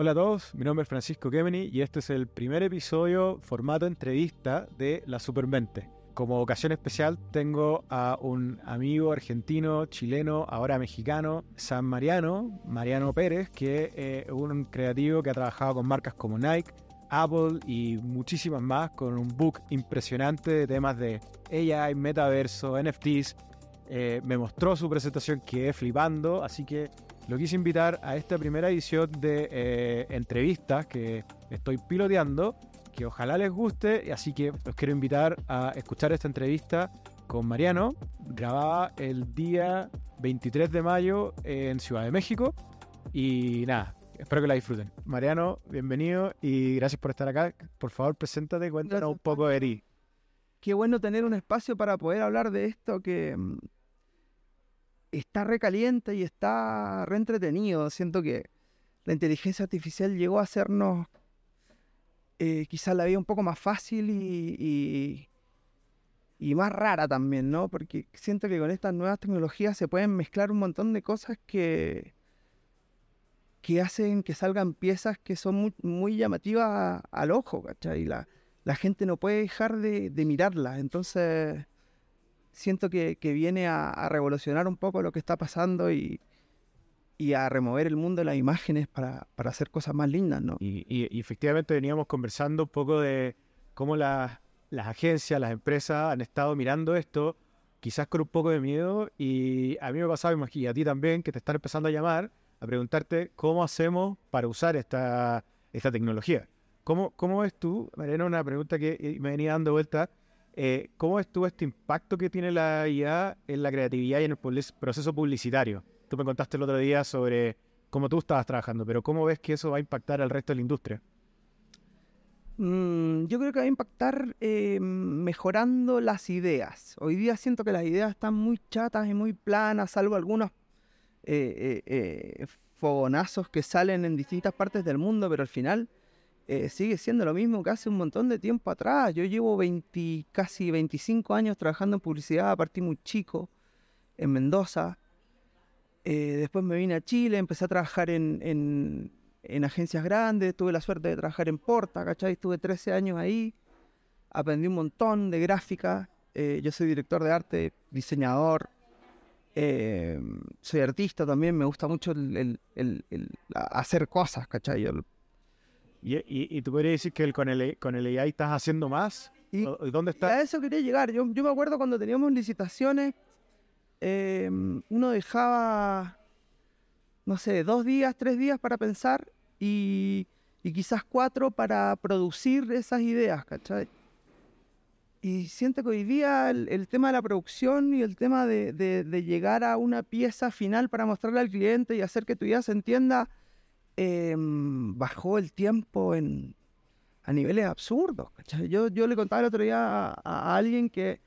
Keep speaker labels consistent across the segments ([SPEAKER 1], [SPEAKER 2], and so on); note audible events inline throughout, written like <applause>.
[SPEAKER 1] Hola a todos, mi nombre es Francisco Kemeny y este es el primer episodio formato entrevista de La Supermente. Como ocasión especial tengo a un amigo argentino, chileno, ahora mexicano, San Mariano, Mariano Pérez, que es un creativo que ha trabajado con marcas como Nike, Apple y muchísimas más, con un book impresionante de temas de AI, metaverso, NFTs. Eh, me mostró su presentación, quedé flipando, así que lo quise invitar a esta primera edición de eh, entrevistas que estoy piloteando, que ojalá les guste, así que los quiero invitar a escuchar esta entrevista con Mariano, grabada el día 23 de mayo en Ciudad de México. Y nada, espero que la disfruten. Mariano, bienvenido y gracias por estar acá. Por favor, preséntate, cuéntanos un poco de ti.
[SPEAKER 2] Qué bueno tener un espacio para poder hablar de esto que mm, está recaliente y está reentretenido. Siento que la inteligencia artificial llegó a hacernos eh, quizás la vida un poco más fácil y, y, más rara también, ¿no? Porque siento que con estas nuevas tecnologías se pueden mezclar un montón de cosas que, que hacen que salgan piezas que son muy, llamativas al ojo, ¿cachai? Y la, la gente no puede dejar de, de mirarlas. Entonces siento que, viene a, revolucionar un poco lo que está pasando y, a remover el mundo de las imágenes para, hacer cosas más lindas, ¿no?
[SPEAKER 1] Y, efectivamente veníamos conversando un poco de cómo las agencias, las empresas han estado mirando esto, quizás con un poco de miedo, y a mí me pasaba, y a ti también, que te están empezando a llamar a preguntarte cómo hacemos para usar esta, esta tecnología. ¿Cómo, ¿Cómo ves tú, Mariano, una pregunta que me venía dando vuelta, eh, ¿Cómo estuvo este impacto que tiene la IA en la creatividad y en el proceso publicitario? Tú me contaste el otro día sobre cómo tú estabas trabajando, pero ¿cómo ves que eso va a impactar al resto de la industria?
[SPEAKER 2] Mm, yo creo que va a impactar eh, mejorando las ideas. Hoy día siento que las ideas están muy chatas y muy planas, salvo algunos eh, fogonazos que salen en distintas partes del mundo, pero al final eh, sigue siendo lo mismo que hace un montón de tiempo atrás. Yo llevo 20, casi 25 años trabajando en publicidad, partí muy chico en Mendoza. Eh, después me vine a Chile, empecé a trabajar en, agencias grandes, tuve la suerte de trabajar en Porta, ¿cachai? Estuve 13 años ahí, aprendí un montón de gráfica. Eh, yo soy director de arte, diseñador, soy artista también, me gusta mucho el, hacer cosas, ¿cachai?
[SPEAKER 1] ¿Y, tú podrías decir que con, el, con el AI estás haciendo más? ¿Y, dónde está?
[SPEAKER 2] A eso quería llegar. Yo, me acuerdo cuando teníamos licitaciones, em, uno dejaba, no sé, dos días, tres días para pensar y, quizás cuatro para producir esas ideas, ¿cachai? Y siento que hoy día el, tema de la producción y el tema de, de, llegar a una pieza final para mostrarle al cliente y hacer que tu idea se entienda Em, bajó el tiempo en, a niveles absurdos. Yo, yo le contaba el otro día a, alguien que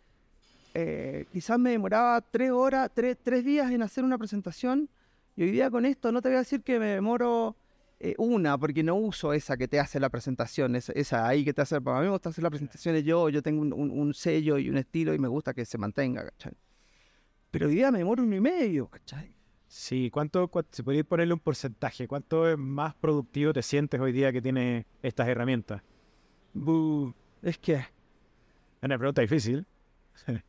[SPEAKER 2] eh, quizás me demoraba tres horas, tres, días en hacer una presentación y hoy día con esto no te voy a decir que me demoro eh, una, porque no uso esa que te hace la presentación, esa, ahí que te hace, para mí me gusta hacer las presentaciones yo, yo tengo un, sello y un estilo y me gusta que se mantenga, Pero hoy día me demoro uno y medio, ¿cachai?
[SPEAKER 1] Sí, ¿cuánto, si podrías ponerle un porcentaje, cuánto es más productivo te sientes hoy día que tienes estas herramientas?
[SPEAKER 2] es que... Es
[SPEAKER 1] una pregunta difícil. <laughs>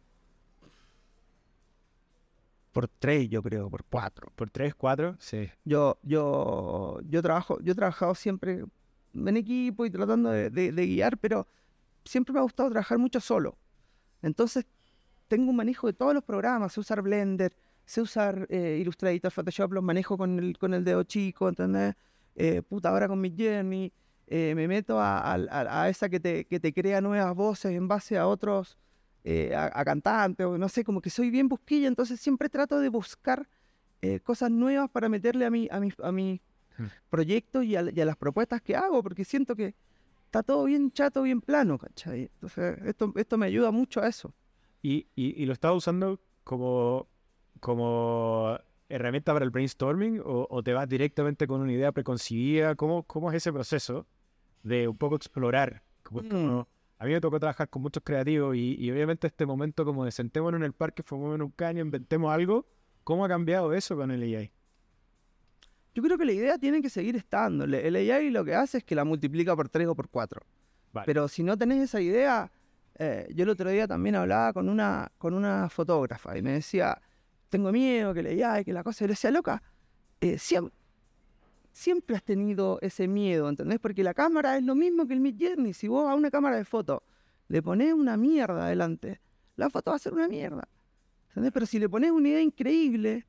[SPEAKER 2] por tres, yo creo, por cuatro.
[SPEAKER 1] ¿Por tres, cuatro? Sí.
[SPEAKER 2] Yo, yo, yo trabajo, yo he trabajado siempre en equipo y tratando de, de guiar, pero siempre me ha gustado trabajar mucho solo. Entonces, tengo un manejo de todos los programas, usar Blender, sé usar eh, Illustrator, Photoshop, los manejo con el, con el dedo chico, ¿entendés? Eh, puta, ahora con mi Journey, eh, me meto a, esa que te, que te crea nuevas voces en base a otros, eh, a, cantantes, o no sé, como que soy bien busquilla, entonces siempre trato de buscar cosas nuevas para meterle a mi, a mi, a mi hmm. proyecto y a, las propuestas que hago, porque siento que está todo bien chato, bien plano, ¿cachai? Entonces, esto, esto me ayuda mucho a eso.
[SPEAKER 1] Y, y, y lo estaba usando como como herramienta para el brainstorming o, te vas directamente con una idea preconcebida? ¿Cómo, cómo es ese proceso de un poco explorar? Mm. a mí me tocó trabajar con muchos creativos y, obviamente este momento como de sentémonos en el parque, fumemos en un caño, inventemos algo. ¿Cómo ha cambiado eso con el AI?
[SPEAKER 2] Yo creo que la idea tiene que seguir estando. El AI lo que hace es que la multiplica por 3 o por 4.
[SPEAKER 1] Vale.
[SPEAKER 2] Pero si no tenés esa idea, eh, yo el otro día también hablaba con una, con una fotógrafa y me decía, tengo miedo que le AI, que la cosa, y le loca, eh, siem- siempre has tenido ese miedo, ¿entendés? Porque la cámara es lo mismo que el Mid Journey. Si vos a una cámara de foto le pones una mierda adelante, la foto va a ser una mierda. ¿Entendés? Pero si le pones una idea increíble,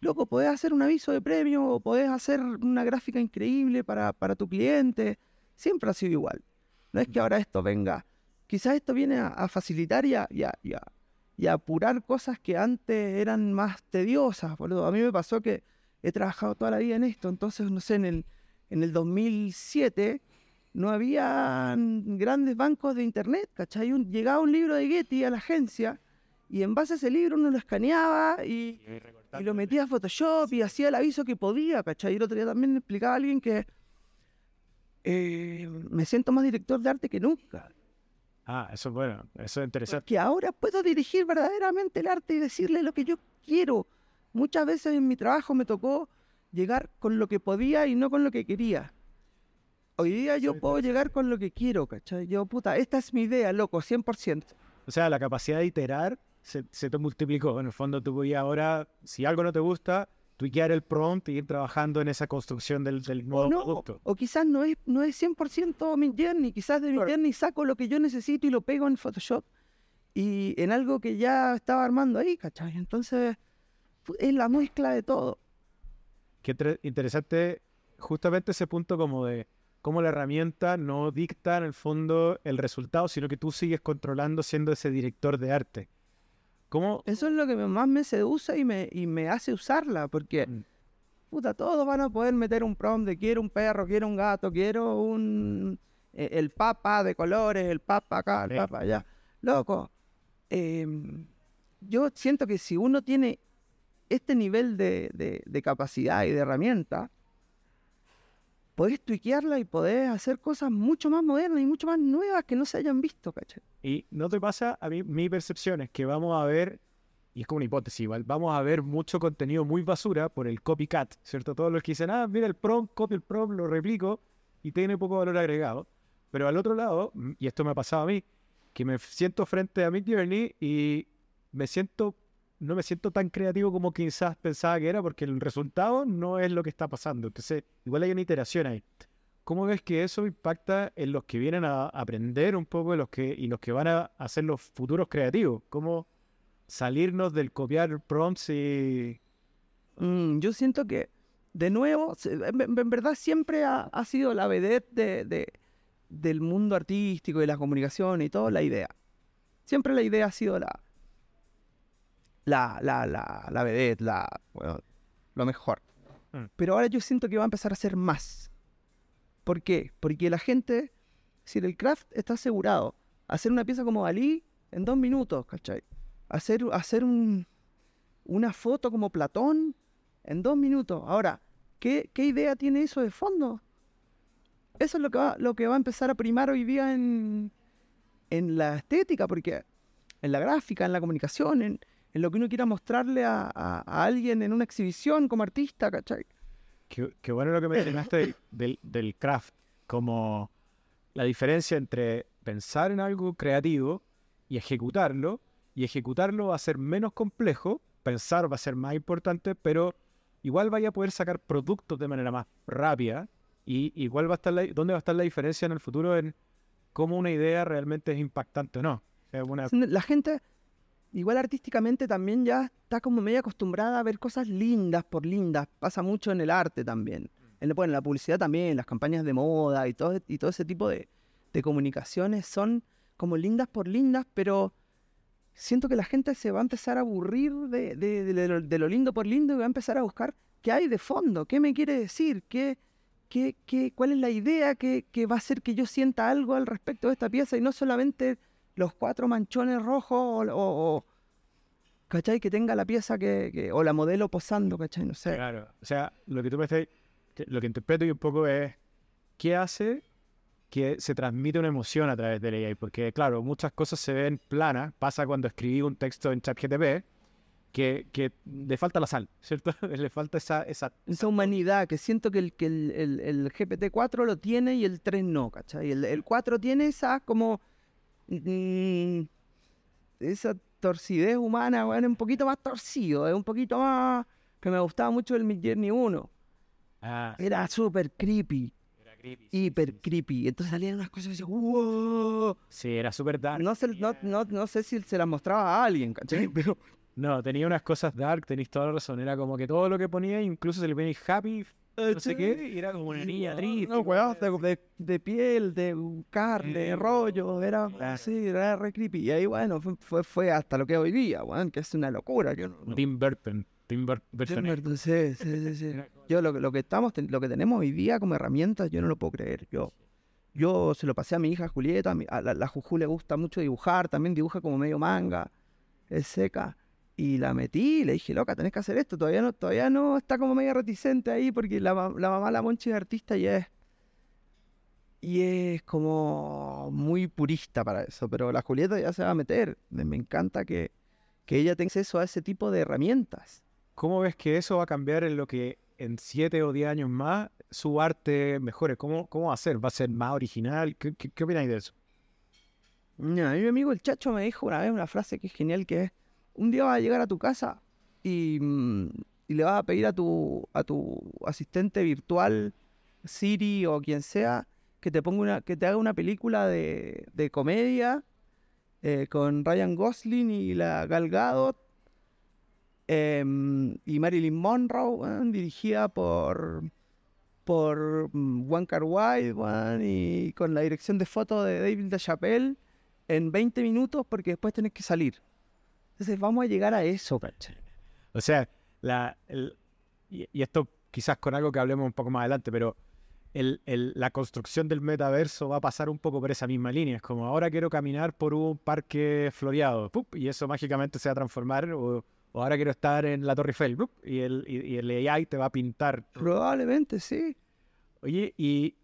[SPEAKER 2] loco, podés hacer un aviso de premio o podés hacer una gráfica increíble para, para tu cliente. Siempre ha sido igual. No es que ahora esto venga. Quizás esto viene a, facilitar y a- y apurar cosas que antes eran más tediosas, boludo. A mí me pasó que he trabajado toda la vida en esto, entonces, no sé, en el, en el 2007 no había grandes bancos de internet, ¿cachai? Un- llegaba un libro de Getty a la agencia y en base a ese libro uno lo escaneaba y, y lo metía a Photoshop y hacía el aviso que podía, ¿cachai? Y el otro día también explicaba a alguien que eh, me siento más director de arte que nunca.
[SPEAKER 1] Ah, eso es bueno, eso es interesante.
[SPEAKER 2] Que ahora puedo dirigir verdaderamente el arte y decirle lo que yo quiero. Muchas veces en mi trabajo me tocó llegar con lo que podía y no con lo que quería. Hoy día yo puedo llegar con lo que quiero, ¿cachai? Yo, puta, esta es mi idea, loco, 100%.
[SPEAKER 1] O sea, la capacidad de iterar se, se te multiplicó. En el fondo, tú podías ahora, si algo no te gusta, tuiquear el prompt y ir trabajando en esa construcción del, del nuevo
[SPEAKER 2] No,
[SPEAKER 1] producto.
[SPEAKER 2] o quizás no es, no es 100% mi journey, quizás de mi
[SPEAKER 1] Claro.
[SPEAKER 2] journey saco lo que yo necesito y lo pego en Photoshop y en algo que ya estaba armando ahí, ¿cachai? Entonces, es la mezcla de todo.
[SPEAKER 1] Qué interesante justamente ese punto como de cómo la herramienta no dicta en el fondo el resultado, sino que tú sigues controlando siendo ese director de arte. ¿Cómo?
[SPEAKER 2] Eso es lo que más me seduce y me, y me hace usarla, porque,
[SPEAKER 1] Mm.
[SPEAKER 2] puta, todos van a poder meter un prompt de quiero un perro, quiero un gato, quiero un... eh, el papa de colores, el papa acá, el papa allá. Loco, em, yo siento que si uno tiene este nivel de, de- de capacidad y de herramienta, podés tuiquearla y podés hacer cosas mucho más modernas y mucho más nuevas que no se hayan visto, ¿cachai?
[SPEAKER 1] Y no te pasa, a mí mi percepción es que vamos a ver, y es como una hipótesis vamos a ver mucho contenido muy basura por el copycat, ¿cierto? Todos los que dicen, ah, mira el prompt, copio el prompt, lo replico y tiene poco valor agregado. Pero al otro lado, mm, y esto me ha pasado a mí, que me siento frente a Mid Journey y me siento, no me siento tan creativo como quizás pensaba que era porque el resultado no es lo que está pasando. Entonces, igual hay una iteración ahí. ¿Cómo ves que eso impacta en los que vienen a aprender un poco los que, y los que van a hacer los futuros creativos? ¿Cómo salirnos del copiar prompts y...
[SPEAKER 2] Mm, yo siento que, de nuevo, en, verdad siempre ha, sido la vedette de, de- del mundo artístico y la comunicación y todo, la idea. Siempre la idea ha sido la, la, la, la, la vedette, la, bueno, lo mejor.
[SPEAKER 1] Mm.
[SPEAKER 2] Pero ahora yo siento que va a empezar a ser más. ¿Por qué? Porque la gente, si el craft está asegurado, hacer una pieza como Dalí en dos minutos, ¿cachai? Hacer, hacer un, una foto como Platón en dos minutos. Ahora, ¿qué, qué idea tiene eso de fondo? Eso es lo que va, lo que va a empezar a primar hoy día en, en la estética, porque en la gráfica, en la comunicación, en, en lo que uno quiera mostrarle a, a- a alguien en una exhibición como artista, ¿cachai?
[SPEAKER 1] Qué, qué bueno lo que mencionaste <laughs> del, del, craft, como la diferencia entre pensar en algo creativo y ejecutarlo, y ejecutarlo va a ser menos complejo, pensar va a ser más importante, pero igual vaya a poder sacar productos de manera más rápida, y igual va a estar la, dónde va a estar la diferencia en el futuro en cómo una idea realmente es impactante o no. Es una,
[SPEAKER 2] La gente, igual artísticamente, también ya está como medio acostumbrada a ver cosas lindas por lindas. Pasa mucho en el arte también. En, la- bueno, en la publicidad también, las campañas de moda y todo, y todo ese tipo de, de comunicaciones son como lindas por lindas, pero siento que la gente se va a empezar a aburrir de, de- de lo, de lo lindo por lindo y va a empezar a buscar qué hay de fondo, qué me quiere decir, qué, qué, qué, cuál es la idea que, que va a hacer que yo sienta algo al respecto de esta pieza y no solamente los cuatro manchones rojos o, o- o- ¿cachai? Que tenga la pieza que, que- o la modelo posando, ¿cachai? No sé.
[SPEAKER 1] Claro. O sea, lo que tú me estás, lo que interpreto yo un poco es qué hace que se transmite una emoción a través del AI. Porque, claro, muchas cosas se ven planas. Pasa cuando escribí un texto en ChatGTP que, que le falta la sal, ¿cierto? <laughs> le falta esa, esa...
[SPEAKER 2] Esa humanidad que siento que el, que el, el- el GPT-4 lo tiene y el 3 no, ¿cachai? El, el 4 tiene esa como... mm, esa torcidez humana, es un poquito más torcido, es un poquito más... Que me gustaba mucho el Midjourney 1.
[SPEAKER 1] Ah,
[SPEAKER 2] Era súper creepy,
[SPEAKER 1] era creepy, sí,
[SPEAKER 2] hiper
[SPEAKER 1] sí, sí.
[SPEAKER 2] creepy. Entonces salían unas cosas y decía, wow.
[SPEAKER 1] Sí, era súper dark.
[SPEAKER 2] No sé, no, no, no sé si se las mostraba a alguien, ¿cachai? <laughs> Pero
[SPEAKER 1] No, tenía unas cosas dark, tenéis toda la razón. Era como que todo lo que ponía, incluso se le ponía happy, no sé qué, y era como una niña triste.
[SPEAKER 2] No, weón, de, de- piel, de carne, de rollo, era así, era re creepy. Y ahí, bueno, fue, fue, fue hasta lo que hoy día, weón, que es una locura. Yo no,
[SPEAKER 1] Tim Burton. Tim Bur- Burton.
[SPEAKER 2] Sí, sí, sí, Yo lo, que- lo que estamos, lo que tenemos hoy día como herramientas, yo no lo puedo creer. Yo, yo se lo pasé a mi hija Julieta, a, mi- a la, la Juju le gusta mucho dibujar, también dibuja como medio manga, es seca. Y la metí y le dije, loca, tenés que hacer esto. Todavía no, todavía no está como medio reticente ahí porque la, la mamá, la Monchi es artista y es. Y es como muy purista para eso. Pero la Julieta ya se va a meter. Me, encanta que, que ella tenga acceso a ese tipo de herramientas.
[SPEAKER 1] ¿Cómo ves que eso va a cambiar en lo que en siete o diez años más su arte mejore? ¿Cómo, cómo va a ser? ¿Va a ser más original? ¿Qué, qué, qué opináis de eso?
[SPEAKER 2] Mí mi amigo el Chacho me dijo una vez una frase que es genial, que es, un día vas a llegar a tu casa y, mm, y le vas a pedir a tu, a tu asistente virtual, Siri o quien sea, que te ponga una, que te haga una película de, de comedia eh, con Ryan Gosling y la Gal Gadot em, y Marilyn Monroe, dirigida por por mm, Kar Wai, weón, y con la dirección de foto de David LaChapelle en 20 minutos porque después tenés que salir. Entonces vamos a llegar a eso, ¿cachai?
[SPEAKER 1] O sea, la, el- y, y esto quizás con algo que hablemos un poco más adelante, pero el- el- la construcción del metaverso va a pasar un poco por esa misma línea. Es como ahora quiero caminar por un parque floreado, ¡pup! y eso mágicamente se va a transformar, o, o ahora quiero estar en la Torre Eiffel, ¡pup! y el, y, y el AI te va a pintar.
[SPEAKER 2] Probablemente sí.
[SPEAKER 1] Oye, y,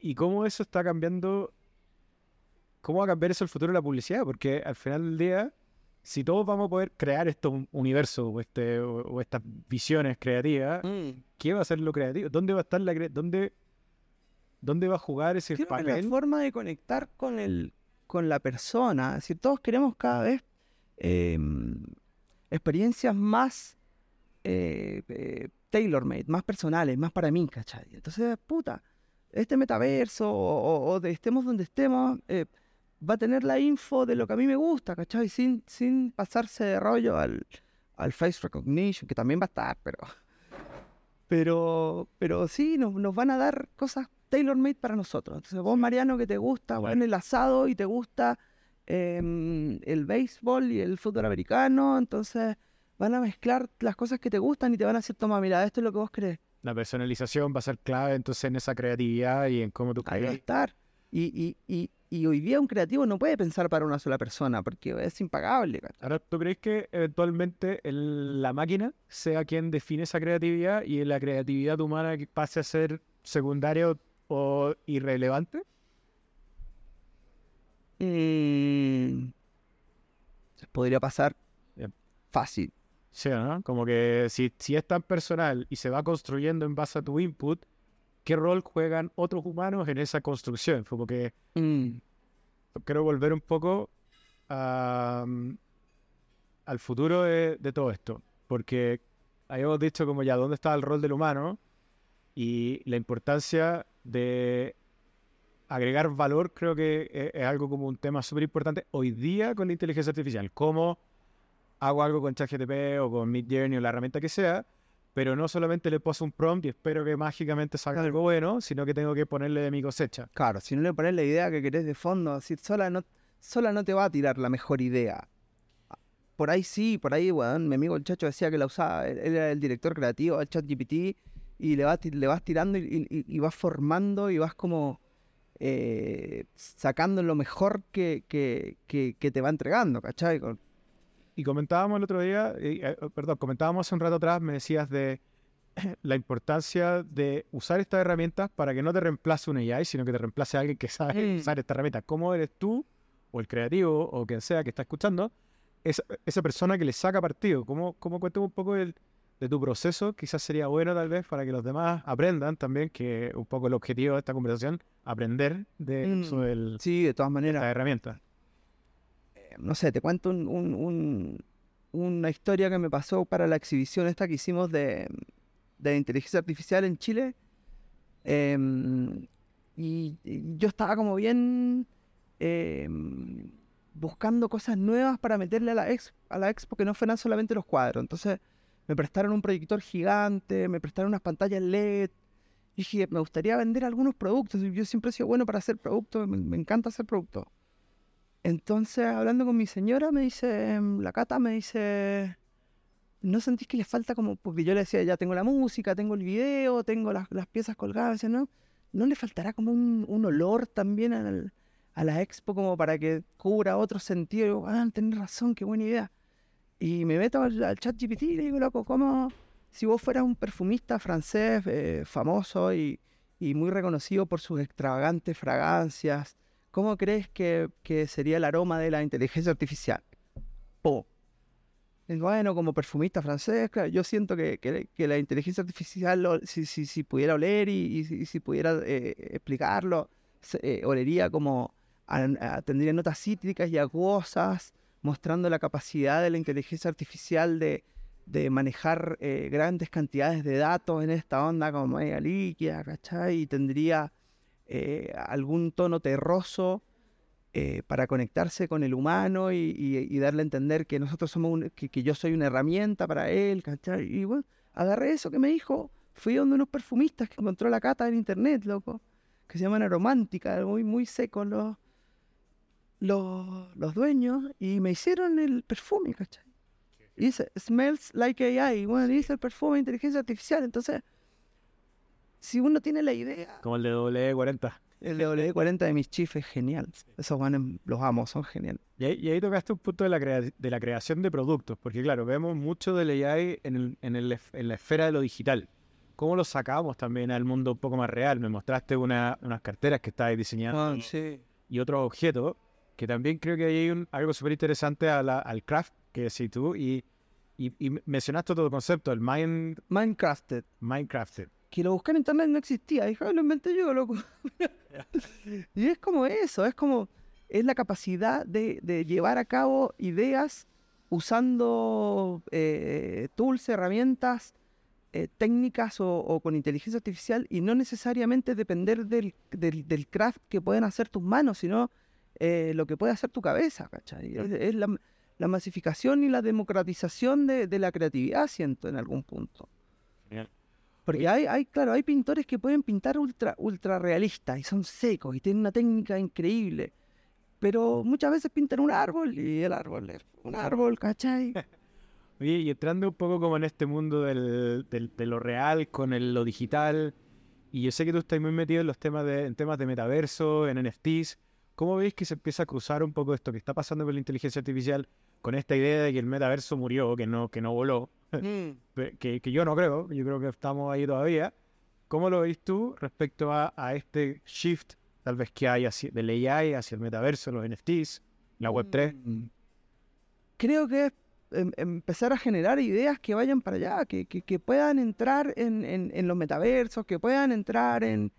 [SPEAKER 1] ¿y cómo eso está cambiando? ¿Cómo va a cambiar eso el futuro de la publicidad? Porque al final del día, si todos vamos a poder crear estos universos o, este, o, o estas visiones creativas, ¿qué va a ser lo creativo? ¿Dónde va a estar la dónde, dónde va a jugar ese
[SPEAKER 2] Creo que la
[SPEAKER 1] papel?
[SPEAKER 2] forma de conectar con el con la persona, es decir, todos queremos cada vez em, experiencias más eh, eh, tailor-made, más personales, más para mí, ¿cachai? Entonces, puta, este metaverso o, o- o de estemos donde estemos, eh, va a tener la info de lo que a mí me gusta, ¿cachai? Sin, sin pasarse de rollo al, al face recognition, que también va a estar, pero... Pero, pero sí, nos, nos van a dar cosas tailor-made para nosotros. Entonces, vos, Mariano, que te gusta bueno, el asado y te gusta em, el béisbol y el fútbol americano, entonces van a mezclar las cosas que te gustan y te van a decir, toma, mira, esto es lo que vos crees.
[SPEAKER 1] La personalización va a ser clave entonces en esa creatividad y en cómo tú
[SPEAKER 2] Ahí va a estar. Y, y, y, y hoy día un creativo no puede pensar para una sola persona porque es impagable.
[SPEAKER 1] Ahora, ¿tú crees que eventualmente el- la máquina sea quien define esa creatividad y la creatividad humana pase a ser secundaria o, o irrelevante?
[SPEAKER 2] Mm, podría pasar fácil.
[SPEAKER 1] Sí, ¿no? Como que si, si es tan personal y se va construyendo en base a tu input, ¿qué rol juegan otros humanos en esa construcción? Fue porque
[SPEAKER 2] Mm,
[SPEAKER 1] quiero volver un poco a, mm, al futuro de, de todo esto. Porque habíamos dicho como ya dónde está el rol del humano y la importancia de agregar valor creo que e- es, algo como un tema súper importante hoy día con la inteligencia artificial. Cómo hago algo con ChatGPT o con Midjourney o la herramienta que sea, pero no solamente le paso un prompt y espero que mágicamente salga algo bueno, sino que tengo que ponerle de mi cosecha.
[SPEAKER 2] Claro, si no le pones la idea que querés de fondo, así sola no, sola no te va a tirar la mejor idea. Por ahí sí, por ahí, weón, mi amigo el Chacho decía que la usaba, él, era el director creativo del ChatGPT y le vas, le vas tirando y vas formando y vas como eh, sacando lo mejor que, que, que, que te va entregando, ¿cachai? Con-
[SPEAKER 1] Y comentábamos el otro día, eh, eh, perdón, comentábamos hace un rato atrás, me decías de <clears throat> la importancia de usar estas herramientas para que no te reemplace un AI, sino que te reemplace a alguien que sabe
[SPEAKER 2] Mm.
[SPEAKER 1] usar esta herramienta. ¿Cómo eres tú, o el creativo, o quien sea que está escuchando, esa, esa persona que le saca partido. ¿Cómo, cómo cuéntame un poco el, de tu proceso? Quizás sería bueno tal vez para que los demás aprendan también, que un poco el objetivo de esta conversación, aprender de
[SPEAKER 2] Mm,
[SPEAKER 1] del,
[SPEAKER 2] Sí, de todas maneras.
[SPEAKER 1] esta herramienta.
[SPEAKER 2] No sé, te cuento un- un- un- una historia que me pasó para la exhibición esta que hicimos de, inteligencia artificial en Chile. Em, y, yo estaba como bien em, buscando cosas nuevas para meterle a la, ex, a la expo que no fueran solamente los cuadros. Entonces me prestaron un proyector gigante, me prestaron unas pantallas LED. Y dije, me gustaría vender algunos productos. Yo siempre he sido bueno para hacer productos, me, me encanta hacer productos. Entonces, hablando con mi señora, me dice, em, la Cata me dice, ¿no sentís que le falta como, porque yo le decía, ya tengo la música, tengo el video, tengo las, las piezas colgadas, dice, ¿no? ¿No le faltará como un, un olor también al- a la expo como para que cubra otro sentido? Y digo, ah, tenés razón, qué buena idea. Y me meto al, al chat GPT y le digo, loco, ¿cómo si vos fueras un perfumista francés eh, famoso y, y muy reconocido por sus extravagantes fragancias, ¿cómo crees que, sería el aroma de la inteligencia artificial? Po. Bueno, como perfumista francés, claro, yo siento que, que- la inteligencia artificial, si, si, si pudiera oler y, y si- pudiera eh, explicarlo, eh, olería como, tendría notas cítricas y acuosas, mostrando la capacidad de la inteligencia artificial de, de manejar eh, grandes cantidades de datos en esta onda como media líquida, ¿cachai? Y tendría eh, algún tono terroso eh, para conectarse con el humano y, y- y darle a entender que nosotros somos un- que, que yo soy una herramienta para él, ¿cachai? Y bueno, agarré eso que me dijo, fui donde unos perfumistas que encontró la cata en internet, loco, que se llaman Aromántica, muy, muy secos los, los, los dueños, y me hicieron el perfume, ¿cachai? Y dice, smells like AI, bueno, dice el perfume de inteligencia artificial, entonces, si uno tiene la idea,
[SPEAKER 1] Como el de W40.
[SPEAKER 2] el W40 de mis chief es genial. Esos guanes los amo, son geniales.
[SPEAKER 1] Y ahí, y ahí tocaste un punto de la, crea- de la creación de productos, porque claro, vemos mucho del AI en, el- en, el en la esfera de lo digital. ¿Cómo lo sacamos también al mundo un poco más real? Me mostraste una- unas carteras que estabas diseñando
[SPEAKER 2] sí.
[SPEAKER 1] y otros objetos, que también creo que ahí hay un- algo súper interesante al craft que decís tú, y, y, y mencionaste otro concepto, el mind,
[SPEAKER 2] Minecrafted.
[SPEAKER 1] Minecrafted.
[SPEAKER 2] Que lo busqué en internet no existía. Dije, "Ah, lo inventé yo, loco. <laughs> y es como eso, es como, es la capacidad de, de llevar a cabo ideas usando eh, tools, herramientas, eh, técnicas o, o con inteligencia artificial y no necesariamente depender del, del, del craft que pueden hacer tus manos, sino eh, lo que puede hacer tu cabeza, ¿cachai? Es, es la, la masificación y la democratización de, de la creatividad, siento, en algún punto. Porque hay, hay, claro, hay pintores que pueden pintar ultra, ultra realistas y son secos y tienen una técnica increíble. Pero muchas veces pintan un árbol y el árbol es un árbol, ¿cachai? <laughs>
[SPEAKER 1] Oye, y entrando un poco como en este mundo del, del- de lo real con el- lo digital, y yo sé que tú estás muy metido en los temas de, en temas de metaverso, en NFTs, ¿cómo veis que se empieza a cruzar un poco esto que está pasando con la inteligencia artificial con esta idea de que el metaverso murió, que no, que no voló, <laughs> pe- que, que yo no creo, yo creo que estamos ahí todavía. ¿Cómo lo veis tú respecto a, a este shift tal vez que hay hacia, del AI hacia el metaverso, los NFTs, la Web3?
[SPEAKER 2] Mm. Creo que es em- empezar a generar ideas que vayan para allá, que, que- que puedan entrar en, en- en los metaversos, que puedan entrar en,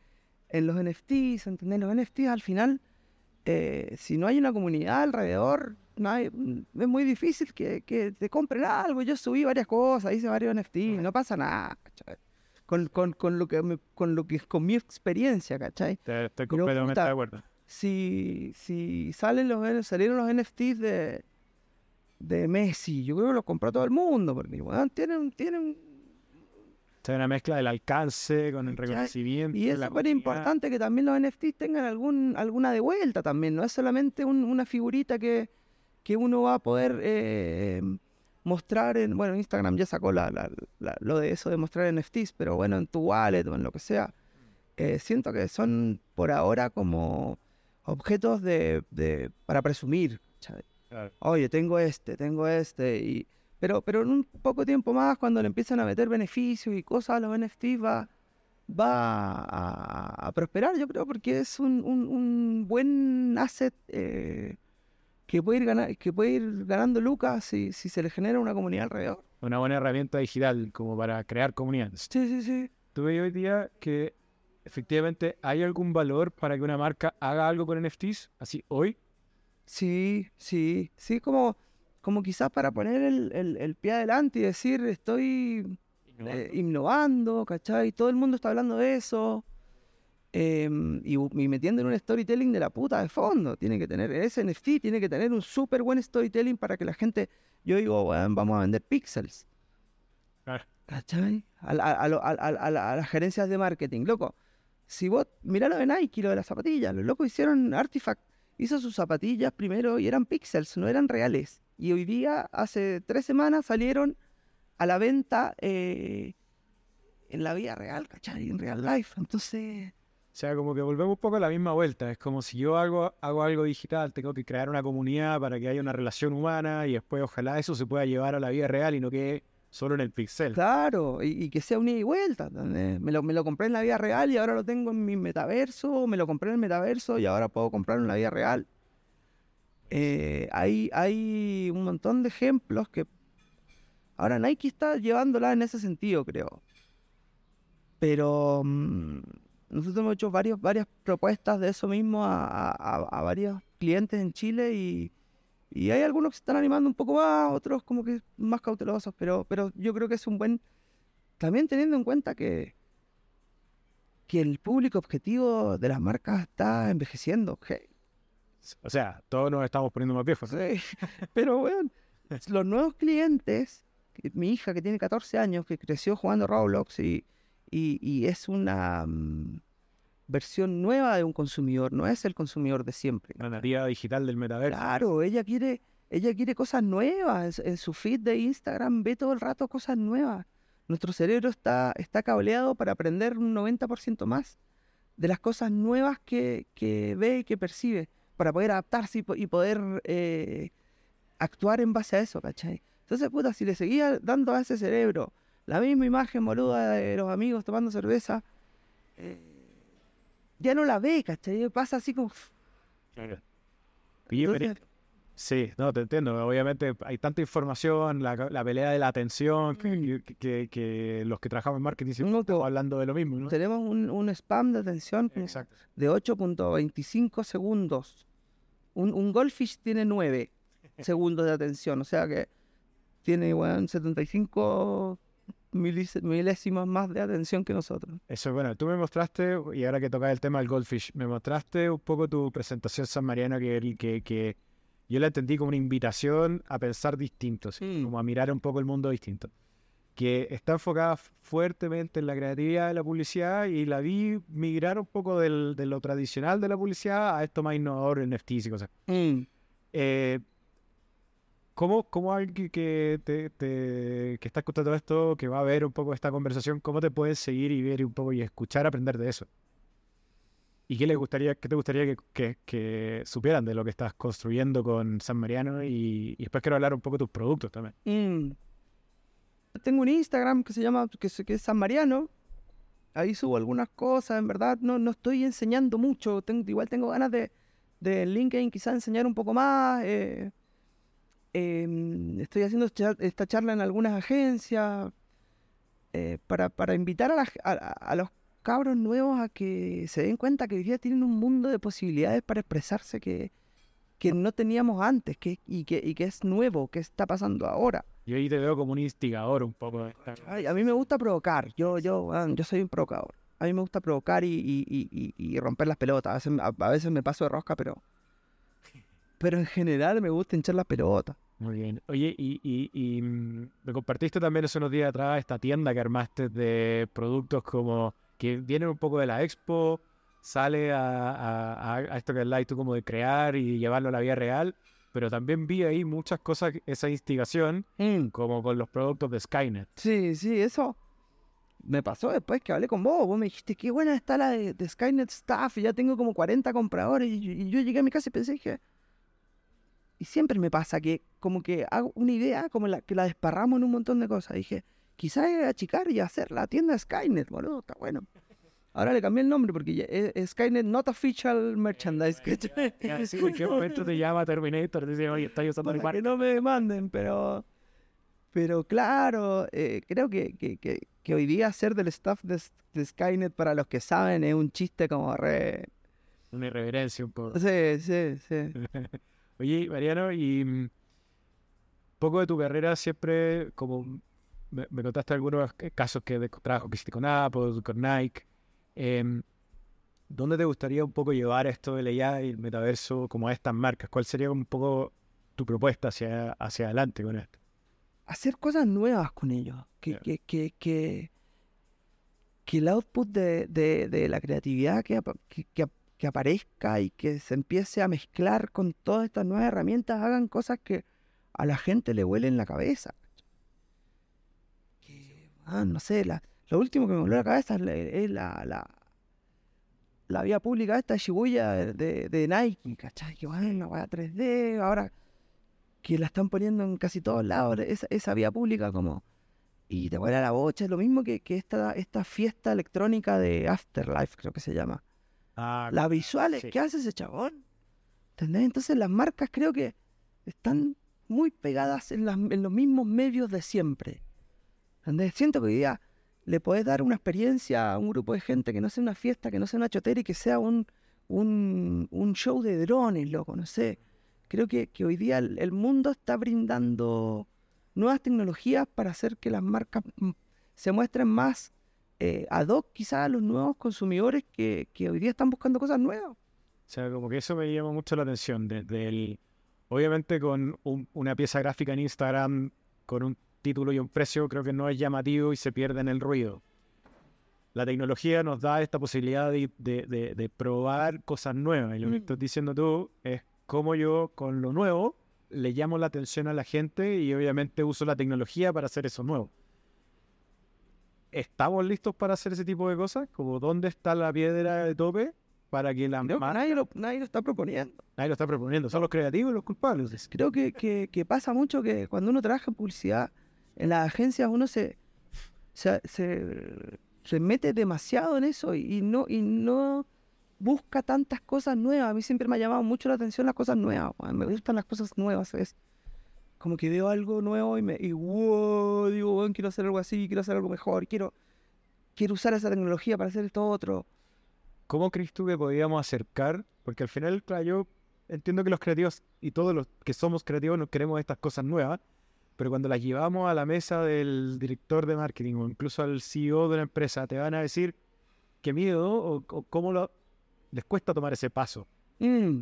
[SPEAKER 2] en los NFTs, ¿entendés? Los NFTs al final, eh, si no hay una comunidad alrededor, no hay- mm, es muy difícil que, que te compren algo. Yo subí varias cosas, hice varios NFTs, no pasa nada, ¿cachai? Con, con, con lo que me- con lo que con mi experiencia, ¿cachai?
[SPEAKER 1] Te- Estoy completamente de acuerdo.
[SPEAKER 2] si, si salen los, salieron los NFTs de, de Messi, yo creo que los compró todo el mundo, porque weón, tienen, tienen,
[SPEAKER 1] una mezcla del alcance con el reconocimiento.
[SPEAKER 2] y es súper importante que también los NFTs tengan algún, alguna de vuelta también, no es solamente un- una figurita que, que uno va a poder eh, mostrar en, bueno, Instagram ya sacó la, la- la- lo de eso de mostrar NFTs, pero bueno, en tu wallet o en lo que sea, eh, siento que son por ahora como objetos de, de- para presumir.
[SPEAKER 1] Claro.
[SPEAKER 2] oye, tengo este, tengo este, y, pero, pero en un poco tiempo más, cuando le empiezan a meter beneficios y cosas a los NFTs, va, va a, a prosperar, yo creo, porque es un, un- un buen asset eh, que puede ir, gana- que puede ir ganando lucas si, si se le genera una comunidad alrededor.
[SPEAKER 1] Una buena herramienta digital como para crear comunidades.
[SPEAKER 2] Sí, sí, sí.
[SPEAKER 1] ¿Tú ves hoy día que efectivamente hay algún valor para que una marca haga algo con NFTs? Así hoy.
[SPEAKER 2] Sí, sí, sí, como, como quizás para poner el, el- el pie adelante y decir, estoy eh, innovando, ¿cachai? Todo el mundo está hablando de eso. Em, y, metiendo en un storytelling de la puta de fondo. Tiene que tener, ese NFT tiene que tener un súper buen storytelling para que la gente, yo digo, "Weón, vamos a vender pixels. ¿Cachai? A, las gerencias de marketing, loco. Si vos, mirá lo de Nike, lo de las zapatillas, los locos hicieron Artifact, hizo sus zapatillas primero y eran pixels, no eran reales. Y hoy día, hace tres semanas, salieron a la venta eh, en la vida real, ¿cachai? En real life. Entonces,
[SPEAKER 1] sea, como que volvemos un poco a la misma vuelta. Es como si yo hago, hago algo digital, tengo que crear una comunidad para que haya una relación humana y después ojalá eso se pueda llevar a la vida real y no quede solo en el pixel.
[SPEAKER 2] claro, y, que sea un ida y vuelta. Me lo, me lo compré en la vida real y ahora lo tengo en mi metaverso, me lo compré en el metaverso y ahora puedo comprarlo en la vida real. Eh, hay, hay un montón de ejemplos que ahora Nike está llevándola en ese sentido, creo. Pero mm, nosotros hemos hecho varios, varias propuestas de eso mismo a, a- a- varios clientes en Chile y, y hay algunos que se están animando un poco más, otros como que más cautelosos, pero, pero yo creo que es un buen... También teniendo en cuenta que, que el público objetivo de las marcas está envejeciendo.
[SPEAKER 1] O sea, todos nos estamos poniendo más viejos.
[SPEAKER 2] sí, <laughs> pero bueno, los nuevos clientes, mi hija que tiene 14 años, que creció jugando Roblox y, y, y es una mm, versión nueva de un consumidor, no es el consumidor de siempre.
[SPEAKER 1] La nativa digital del metaverso.
[SPEAKER 2] Claro, ella quiere, ella quiere cosas nuevas. En, su- en su feed de Instagram ve todo el rato cosas nuevas. Nuestro cerebro está, está cableado para aprender un 90% más de las cosas nuevas que, que ve y que percibe, para poder adaptarse y poder eh, actuar en base a eso, ¿cachai? Entonces, puta, si le seguía dando a ese cerebro la misma imagen boluda de los amigos tomando cerveza, eh, ya no la ve, ¿cachai? Pasa así como...
[SPEAKER 1] Claro.
[SPEAKER 2] Entonces,
[SPEAKER 1] Sí, no, te entiendo. Obviamente hay tanta información, la, la pelea de la atención, que, que- que- los que trabajamos en marketing siempre estamos hablando de lo mismo, ¿no?
[SPEAKER 2] tenemos un, un spam de atención
[SPEAKER 1] Exacto.
[SPEAKER 2] de 8.25 segundos. Un, un goldfish tiene 9 <laughs> segundos de atención, o sea que tiene weón, 75 milis- milésimas más de atención que nosotros.
[SPEAKER 1] Eso es bueno. Tú me mostraste, y ahora que tocas el tema del goldfish, me mostraste un poco tu presentación San Mariano que, que, que yo la entendí como una invitación a pensar distinto, ¿sí?
[SPEAKER 2] Mm.
[SPEAKER 1] como a mirar un poco el mundo distinto. Que está enfocada fuertemente en la creatividad de la publicidad y la vi migrar un poco del- de lo tradicional de la publicidad a esto más innovador, NFTs y cosas. Eh, ¿Cómo, cómo alguien que, te, que está escuchando esto, que va a ver un poco esta conversación, cómo te puedes seguir y ver un poco y escuchar, aprender de eso? ¿Y qué, le gustaría, qué te gustaría que, que- supieran de lo que estás construyendo con San Mariano? Y, después quiero hablar un poco de tus productos también.
[SPEAKER 2] Mm. Tengo un Instagram que se llama que, es San Mariano. Ahí subo algunas cosas, en verdad no, no estoy enseñando mucho. Igual tengo ganas de, de LinkedIn quizás enseñar un poco más. eh, em, estoy haciendo esta charla en algunas agencias eh, para, para invitar a, la a- los cabros nuevos a que se den cuenta que hoy día tienen un mundo de posibilidades para expresarse que, que no teníamos antes que, y, que, y que es nuevo, que está pasando ahora.
[SPEAKER 1] Yo ahí te veo como un instigador un poco. de esta-
[SPEAKER 2] Ay, a mí me gusta provocar. Yo, yo, yo soy un provocador. A mí me gusta provocar y, y- y- y- y romper las pelotas. A veces, a, a veces me paso de rosca, pero. Pero en general me gusta hinchar las pelotas.
[SPEAKER 1] Muy bien. Oye, y, y- y, mm, me compartiste también hace unos días atrás esta tienda que armaste de productos como que vienen un poco de la expo, sale a, a- a- a esto que es tú como de crear y llevarlo a la vida real, pero también vi ahí muchas cosas, esa instigación, como con los productos de Skynet.
[SPEAKER 2] Sí, sí, eso me pasó después que hablé con vos. Vos me dijiste, qué buena está la de, de Skynet Staff. Y ya tengo como 40 compradores. Y, yo- y yo llegué a mi casa y pensé, dije. Y siempre me pasa que, como que hago una idea, como la, que la desparramos en un montón de cosas. Dije, quizás achicar y hacer la tienda Skynet, boludo, está bueno. Ahora le cambié el nombre porque ya es, es Skynet Not Official Merchandise. ¿cachai?
[SPEAKER 1] Así, ¿En qué momento te llama Terminator? Te dice, oye, estás usando el
[SPEAKER 2] para que
[SPEAKER 1] marco.
[SPEAKER 2] no me demanden, pero pero claro, eh, creo que, que, que, que hoy día hacer del staff de, de Skynet para los que saben es un chiste como re...
[SPEAKER 1] Una irreverencia un poco.
[SPEAKER 2] Sí, sí, sí. <laughs>
[SPEAKER 1] Oye, Mariano, y mm, poco de tu carrera siempre, como me, me contaste algunos eh, casos que de trabajo que hiciste con Apple, con Nike. em, ¿Dónde te gustaría un poco llevar esto del AI y el metaverso como a estas marcas? ¿Cuál sería un poco tu propuesta hacia, hacia adelante con esto?
[SPEAKER 2] Hacer cosas nuevas con ellos. Que, que, que, que, que el output de, de, de la creatividad que, que, que ap- que aparezca y que se empiece a mezclar con todas estas nuevas herramientas hagan cosas que a la gente le huelen la cabeza. Que, ah, no sé, la, lo último que me voló la cabeza es la, es la, la, la vía pública esta de Shibuya de, de, Nike, ¿cachai? Que bueno, una weá 3D, ahora que la están poniendo en casi todos lados, esa, esa vía pública como... Y te vuela la bocha, es lo mismo que, que esta, esta fiesta electrónica de Afterlife, creo que se llama.
[SPEAKER 1] Ah,
[SPEAKER 2] Las visuales,
[SPEAKER 1] sí.
[SPEAKER 2] ¿qué hace ese chabón? ¿Entendés? Entonces las marcas creo que están muy pegadas en, las- en los mismos medios de siempre. ¿Entendés? Siento que hoy día le podés dar una experiencia a un grupo de gente que no sea una fiesta, que no sea una chotera y que sea un, un, un show de drones, loco, no sé. Creo que, que hoy día el, el mundo está brindando nuevas tecnologías para hacer que las marcas mm, se muestren más eh, ad hoc quizás a los nuevos consumidores que, que hoy día están buscando cosas nuevas.
[SPEAKER 1] O sea, como que eso me llama mucho la atención. Desde el, obviamente con un- una pieza gráfica en Instagram con un título y un precio creo que no es llamativo y se pierde en el ruido. La tecnología nos da esta posibilidad de, de- de- de probar cosas nuevas. Y lo que
[SPEAKER 2] Mm.
[SPEAKER 1] estás diciendo tú es cómo yo con lo nuevo le llamo la atención a la gente y obviamente uso la tecnología para hacer eso nuevo. ¿Estamos listos para hacer ese tipo de cosas? Como dónde está la piedra de tope para que la
[SPEAKER 2] Creo que nadie lo, nadie lo está proponiendo.
[SPEAKER 1] Nadie lo está proponiendo, son los creativos los culpables.
[SPEAKER 2] Creo que, que- que pasa mucho que cuando uno trabaja en publicidad, en las agencias uno se, se, se- se mete demasiado en eso y, y no, y no busca tantas cosas nuevas. A mí siempre me ha llamado mucho la atención las cosas nuevas. Me gustan las cosas nuevas. Es como que veo algo nuevo y me y wow, digo, "Weón, quiero hacer algo así, quiero hacer algo mejor, quiero, quiero usar esa tecnología para hacer esto otro.
[SPEAKER 1] ¿Cómo crees tú que podríamos acercar? Porque al final, claro, yo entiendo que los creativos y todos los que somos creativos nos queremos estas cosas nuevas, pero cuando las llevamos a la mesa del director de marketing o incluso al CEO de una empresa, te van a decir qué miedo o, o cómo lo- les cuesta tomar ese paso.
[SPEAKER 2] Mm,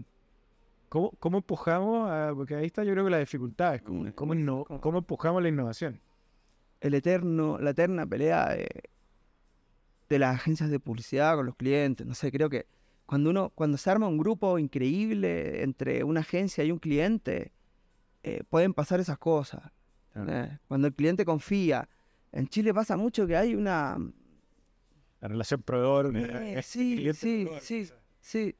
[SPEAKER 1] ¿Cómo, cómo empujamos? a- porque ahí está yo creo que la dificultad, es cómo,
[SPEAKER 2] Mm,
[SPEAKER 1] cómo
[SPEAKER 2] ¿cómo?
[SPEAKER 1] empujamos la innovación.
[SPEAKER 2] el eterno, la eterna pelea de, de las agencias de publicidad con los clientes. No sé, creo que cuando uno, cuando se arma un grupo increíble entre una agencia y un cliente, eh, pueden pasar esas cosas. Cuando el cliente confía. En Chile pasa mucho que hay una.
[SPEAKER 1] La relación proveedor.
[SPEAKER 2] Eh,
[SPEAKER 1] eh,
[SPEAKER 2] sí, sí,
[SPEAKER 1] proveedor,
[SPEAKER 2] sí.
[SPEAKER 1] sea.
[SPEAKER 2] Sí.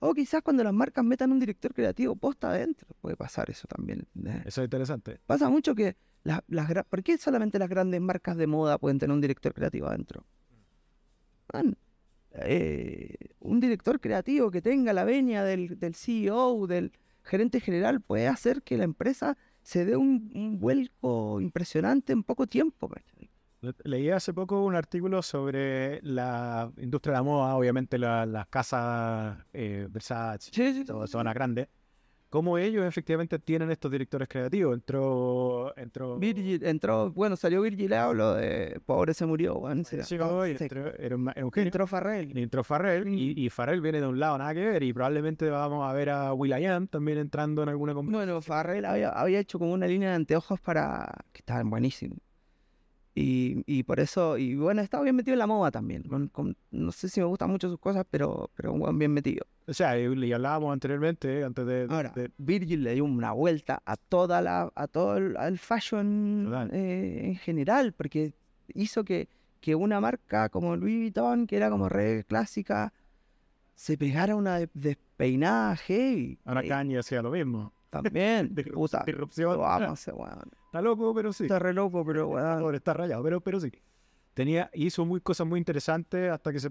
[SPEAKER 2] O quizás cuando las marcas metan un director creativo posta adentro, puede pasar eso también. ¿entendés?
[SPEAKER 1] Eso es interesante.
[SPEAKER 2] Pasa mucho que las, las ¿por qué solamente las grandes marcas de moda pueden tener un director creativo adentro? Man, eh, un director creativo que tenga la venia del, del CEO, del gerente general, puede hacer que la empresa se dé un, un vuelco impresionante en poco tiempo. ¿cachai?
[SPEAKER 1] Le- Leí hace poco un artículo sobre la industria de la moda, obviamente la- las casas eh, Versace,
[SPEAKER 2] Sí, sí,
[SPEAKER 1] todas zonas grandes, cómo ellos efectivamente tienen estos directores creativos. Entró, entró
[SPEAKER 2] Virgil entró, bueno, salió Virgil Abloh de Pobre se murió, se-
[SPEAKER 1] Sí, entró- era un, era un genio.
[SPEAKER 2] entró Farrell.
[SPEAKER 1] Entró Farrell y, y Farrell viene de un lado nada que ver y probablemente vamos a ver a Will.i.am también entrando en alguna compañía.
[SPEAKER 2] Bueno, Farrell había, había hecho como una línea de anteojos para que estaban buenísimos. Y, y por eso, y bueno, estaba bien metido en la moda también. con- con- no sé si me gustan mucho sus cosas, pero, pero un buen bien metido.
[SPEAKER 1] O sea, y, hablábamos anteriormente, antes de...
[SPEAKER 2] Ahora,
[SPEAKER 1] de-
[SPEAKER 2] Virgil le dio una vuelta a toda la, a todo el al fashion eh, en general, porque hizo que, que una marca como Louis Vuitton, que era como re clásica, se pegara una de- despeinada heavy.
[SPEAKER 1] ahora
[SPEAKER 2] Eh,
[SPEAKER 1] Kanye hacía lo mismo.
[SPEAKER 2] También, <laughs>
[SPEAKER 1] Disrup-
[SPEAKER 2] puta,
[SPEAKER 1] disrupción.
[SPEAKER 2] weón.
[SPEAKER 1] Está loco, pero sí.
[SPEAKER 2] Está re loco, pero weón.
[SPEAKER 1] Está rayado, pero, pero sí. Tenía, hizo muy, cosas muy interesantes hasta que se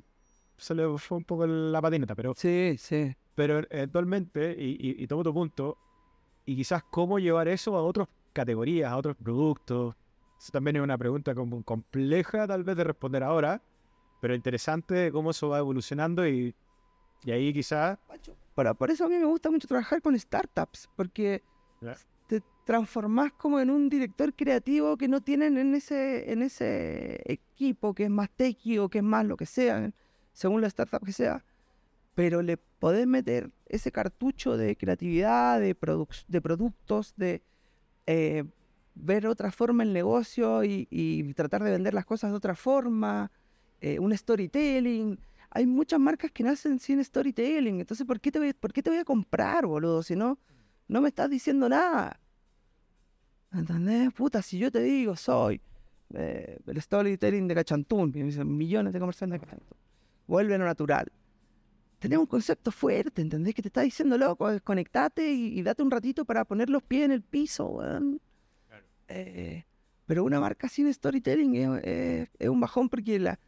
[SPEAKER 1] se le fue un poco la patineta, pero,
[SPEAKER 2] Sí, sí.
[SPEAKER 1] pero eventualmente, y, y, y tomo tu punto, y quizás cómo llevar eso a otras categorías, a otros productos. Eso también es una pregunta como compleja tal vez de responder ahora, pero interesante de cómo eso va evolucionando y, y ahí quizás...
[SPEAKER 2] Por, por eso a mí me gusta mucho trabajar con startups, porque
[SPEAKER 1] Ya.
[SPEAKER 2] te transformás como en un director creativo que no tienen en ese, en ese equipo que es más techy o que es más lo que sea, según la startup que sea, pero le podés meter ese cartucho de creatividad, de, produc- de productos, de eh, ver otra forma el negocio y, y tratar de vender las cosas de otra forma, eh, un storytelling. Hay muchas marcas que nacen sin storytelling, entonces ¿por qué te voy, por qué te voy a comprar, boludo? Si no, no me estás diciendo nada. ¿Entendés? Puta, si yo te digo, soy eh, el storytelling de Cachantún, y me dicen millones de comerciantes de Cachantún, vuelve a lo natural. Tenemos un concepto fuerte, ¿entendés? Que te está diciendo, loco, desconectate y, y date un ratito para poner los pies en el piso, weón.
[SPEAKER 1] Claro.
[SPEAKER 2] Eh, pero una marca sin storytelling es, es- es un bajón porque la,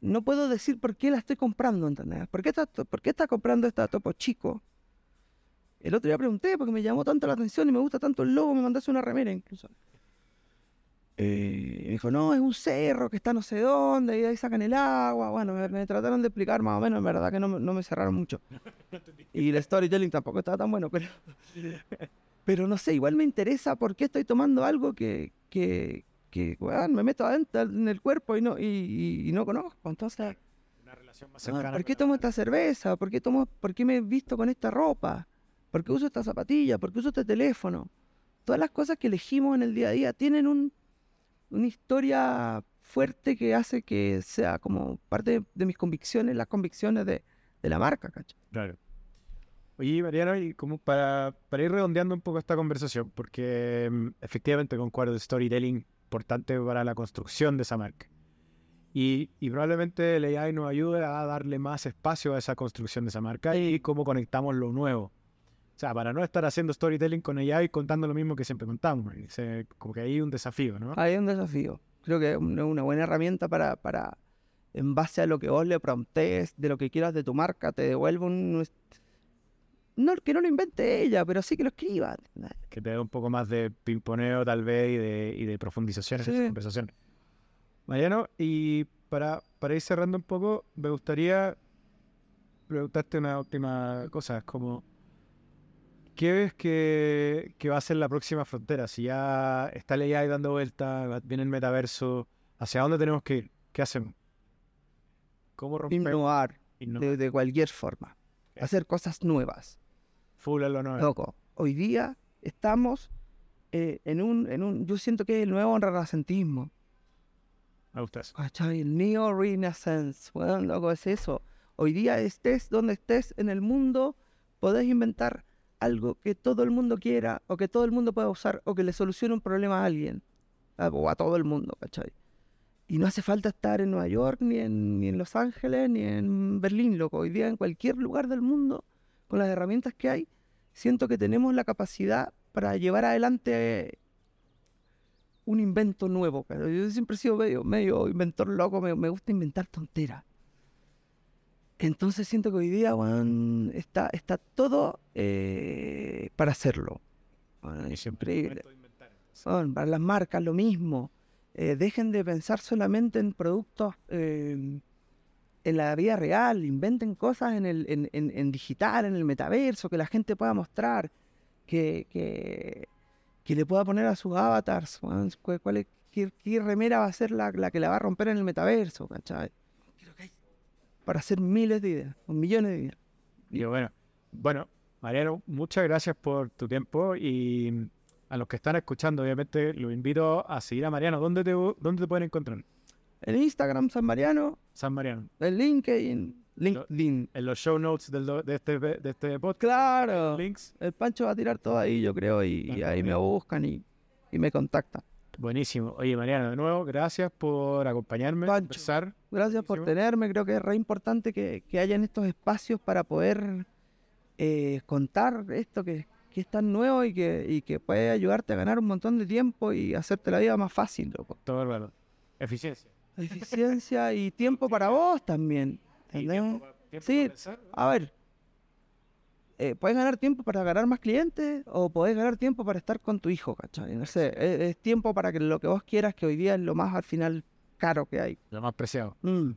[SPEAKER 2] no puedo decir por qué la estoy comprando, ¿entendés? ¿Por qué está, por qué está comprando esta Topo Chico? El otro día pregunté porque me llamó tanto la atención y me gusta tanto el logo, me mandaste una remera incluso. Eh, me dijo, no, es un cerro que está no sé dónde, y de ahí sacan el agua. Bueno, me, me trataron de explicar más o menos, en verdad que no, me- no me cerraron mucho. <laughs> Y el storytelling tampoco estaba tan bueno, pero, <laughs> pero no sé, igual me interesa por qué estoy tomando algo que, que, que me meto adentro en el cuerpo y no, y, no conozco. Entonces,
[SPEAKER 1] Una relación más
[SPEAKER 2] Ah,
[SPEAKER 1] cercana.
[SPEAKER 2] ¿Por qué
[SPEAKER 1] con
[SPEAKER 2] tomo esta cerveza? ¿Por qué, tomo, ¿Por qué me he visto con esta ropa? ¿Por qué uso esta zapatilla? ¿Por qué uso este teléfono? Todas las cosas que elegimos en el día a día tienen un, una historia fuerte que hace que sea como parte de, de mis convicciones, las convicciones de, de la marca, ¿cachai?
[SPEAKER 1] Claro. Oye, Mariano, y como para, para ir redondeando un poco esta conversación, porque mm, efectivamente concuerdo, el storytelling importante para la construcción de esa marca. Y, probablemente el AI nos ayude a darle más espacio a esa construcción de esa marca y cómo conectamos lo nuevo. O sea, para no estar haciendo storytelling con AI contando lo mismo que siempre contamos. como que hay un desafío, ¿no?
[SPEAKER 2] Hay un desafío. Creo que es una buena herramienta para, para, en base a lo que vos le promptes, de lo que quieras de tu marca, te devuelve un... No, que no lo invente ella, pero sí que lo escriba.
[SPEAKER 1] que te dé un poco más de pimponeo tal vez y de, y de profundización en
[SPEAKER 2] Sí.
[SPEAKER 1] esa conversación. Mariano, y para, para ir cerrando un poco, me gustaría preguntarte una última cosa, es como, ¿qué ves que, que va a ser la próxima frontera? Si ya está el AI dando vuelta, viene el metaverso, ¿hacia dónde tenemos que ir? ¿Qué hacemos? ¿Cómo rompemos?
[SPEAKER 2] Innovar
[SPEAKER 1] Inno-
[SPEAKER 2] de, de cualquier forma. Hacer cosas nuevas.
[SPEAKER 1] Full.
[SPEAKER 2] Loco, hoy día estamos eh, en, un, en un... Yo siento que es el nuevo renacentismo.
[SPEAKER 1] Me gusta eso.
[SPEAKER 2] ¿Cachai? El Neo Renaissance. Bueno, loco, es eso. Hoy día estés donde estés en el mundo, podés inventar algo que todo el mundo quiera, o que todo el mundo pueda usar, o que le solucione un problema a alguien. O a todo el mundo, ¿cachai? Y no hace falta estar en Nueva York, ni en, ni en Los Ángeles, ni en Berlín, loco. Hoy día en cualquier lugar del mundo, con las herramientas que hay, siento que tenemos la capacidad para llevar adelante un invento nuevo. cara. Yo siempre he sido medio, medio inventor loco, me, me gusta inventar tonteras. Entonces siento que hoy día, está, está todo eh, para hacerlo. Es increíble. Son para las marcas lo mismo. Eh, dejen de pensar solamente en productos eh, en la vida real. Inventen cosas en, el, en, en- en digital, en el metaverso, que la gente pueda mostrar, que, que, que le pueda poner a sus avatars. weón, cu- cuál es- qué, qué remera va a ser la, la que la va a romper en el metaverso? ¿cachai? Para hacer miles de ideas, millones de ideas.
[SPEAKER 1] Y bueno, bueno, Mariano, muchas gracias por tu tiempo y a los que están escuchando, obviamente, los invito a seguir a Mariano. ¿Dónde te, dónde te pueden encontrar?
[SPEAKER 2] En Instagram, San Mariano,
[SPEAKER 1] San Mariano.
[SPEAKER 2] en LinkedIn, LinkedIn.
[SPEAKER 1] En los show notes del de, este, de este podcast.
[SPEAKER 2] Claro.
[SPEAKER 1] Links.
[SPEAKER 2] El Pancho va a tirar todo ahí, yo creo, y, y
[SPEAKER 1] Ah,
[SPEAKER 2] ahí me buscan y, y me contactan.
[SPEAKER 1] Buenísimo. Oye, Mariano, de nuevo, gracias por acompañarme,
[SPEAKER 2] Pancho.
[SPEAKER 1] conversar.
[SPEAKER 2] Gracias por tenerme, creo que es re importante que, que hayan estos espacios para poder eh, contar esto que, que es tan nuevo y que, y que puede ayudarte a ganar un montón de tiempo y hacerte la vida más fácil, loco.
[SPEAKER 1] Todo bárbaro. Eficiencia.
[SPEAKER 2] Eficiencia y tiempo para vos también. ¿entendés? Sí, a ver, eh, puedes ganar tiempo para ganar más clientes o puedes ganar tiempo para estar con tu hijo, ¿cachai? No sé, es, es tiempo para que lo que vos quieras, que hoy día es lo más al final caro que hay.
[SPEAKER 1] Lo más preciado.
[SPEAKER 2] Mm.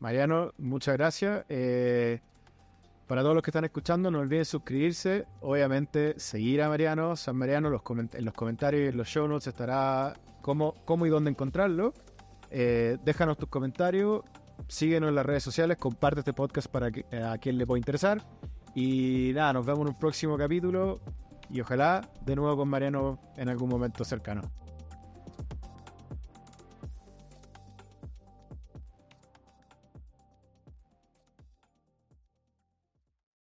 [SPEAKER 1] Mariano, muchas gracias. Eh, para todos los que están escuchando, no olviden suscribirse. Obviamente, seguir a Mariano, San Mariano. Los en los comentarios y en los show notes estará cómo, cómo y dónde encontrarlo. Eh, déjanos tus comentarios. Síguenos en las redes sociales. Comparte este podcast para que, a quien le pueda interesar. Y nada, nos vemos en un próximo capítulo. Y ojalá de nuevo con Mariano en algún momento cercano.